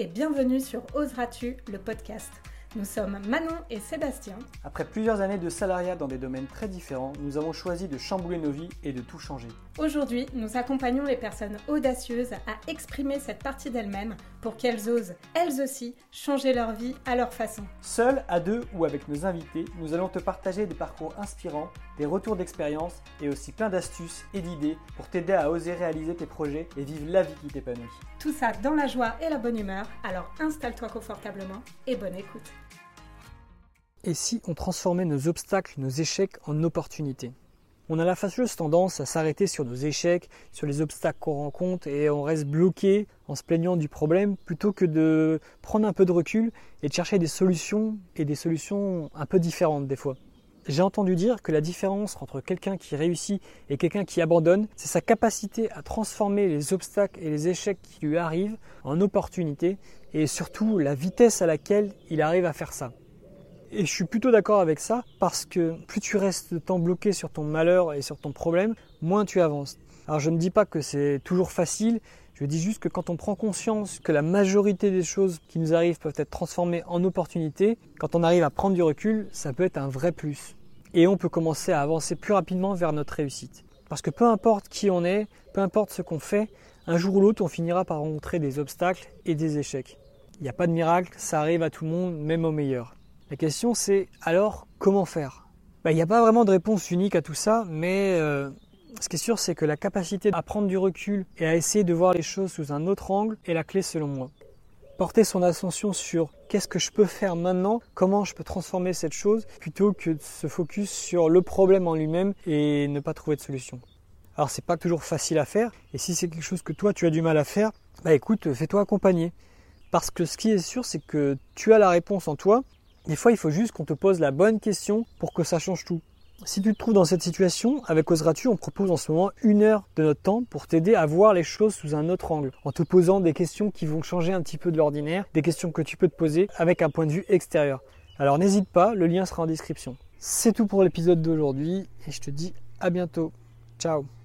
et bienvenue sur Oseras-tu, le podcast. Nous sommes Manon et Sébastien. Après plusieurs années de salariat dans des domaines très différents, nous avons choisi de chambouler nos vies et de tout changer. Aujourd'hui, nous accompagnons les personnes audacieuses à exprimer cette partie d'elles-mêmes pour qu'elles osent, elles aussi, changer leur vie à leur façon. Seuls, à deux ou avec nos invités, nous allons te partager des parcours inspirants, des retours d'expérience et aussi plein d'astuces et d'idées pour t'aider à oser réaliser tes projets et vivre la vie qui t'épanouit. Tout ça dans la joie et la bonne humeur, alors installe-toi confortablement et bonne écoute. Et si on transformait nos obstacles, nos échecs en opportunités? On a la fâcheuse tendance à s'arrêter sur nos échecs, sur les obstacles qu'on rencontre et on reste bloqué en se plaignant du problème plutôt que de prendre un peu de recul et de chercher des solutions et des solutions un peu différentes des fois. J'ai entendu dire que la différence entre quelqu'un qui réussit et quelqu'un qui abandonne, c'est sa capacité à transformer les obstacles et les échecs qui lui arrivent en opportunités et surtout la vitesse à laquelle il arrive à faire ça. Et je suis plutôt d'accord avec ça parce que plus tu restes de temps bloqué sur ton malheur et sur ton problème, moins tu avances. Alors je ne dis pas que c'est toujours facile, je dis juste que quand on prend conscience que la majorité des choses qui nous arrivent peuvent être transformées en opportunités, quand on arrive à prendre du recul, ça peut être un vrai plus. Et on peut commencer à avancer plus rapidement vers notre réussite. Parce que peu importe qui on est, peu importe ce qu'on fait, un jour ou l'autre on finira par rencontrer des obstacles et des échecs. Il n'y a pas de miracle, ça arrive à tout le monde, même aux meilleurs. La question c'est alors comment faire? Bah, Il n'y a pas vraiment de réponse unique à tout ça, mais euh, ce qui est sûr c'est que la capacité à prendre du recul et à essayer de voir les choses sous un autre angle est la clé selon moi. Porter son attention sur qu'est-ce que je peux faire maintenant, comment je peux transformer cette chose, plutôt que de se focus sur le problème en lui-même et ne pas trouver de solution. Alors c'est pas toujours facile à faire, et si c'est quelque chose que toi tu as du mal à faire, bah écoute, fais-toi accompagner. Parce que ce qui est sûr, c'est que tu as la réponse en toi, des fois, il faut juste qu'on te pose la bonne question pour que ça change tout. Si tu te trouves dans cette situation, avec Oseras-tu, on propose en ce moment une heure de notre temps pour t'aider à voir les choses sous un autre angle, en te posant des questions qui vont changer un petit peu de l'ordinaire, des questions que tu peux te poser avec un point de vue extérieur. Alors n'hésite pas, le lien sera en description. C'est tout pour l'épisode d'aujourd'hui et je te dis à bientôt. Ciao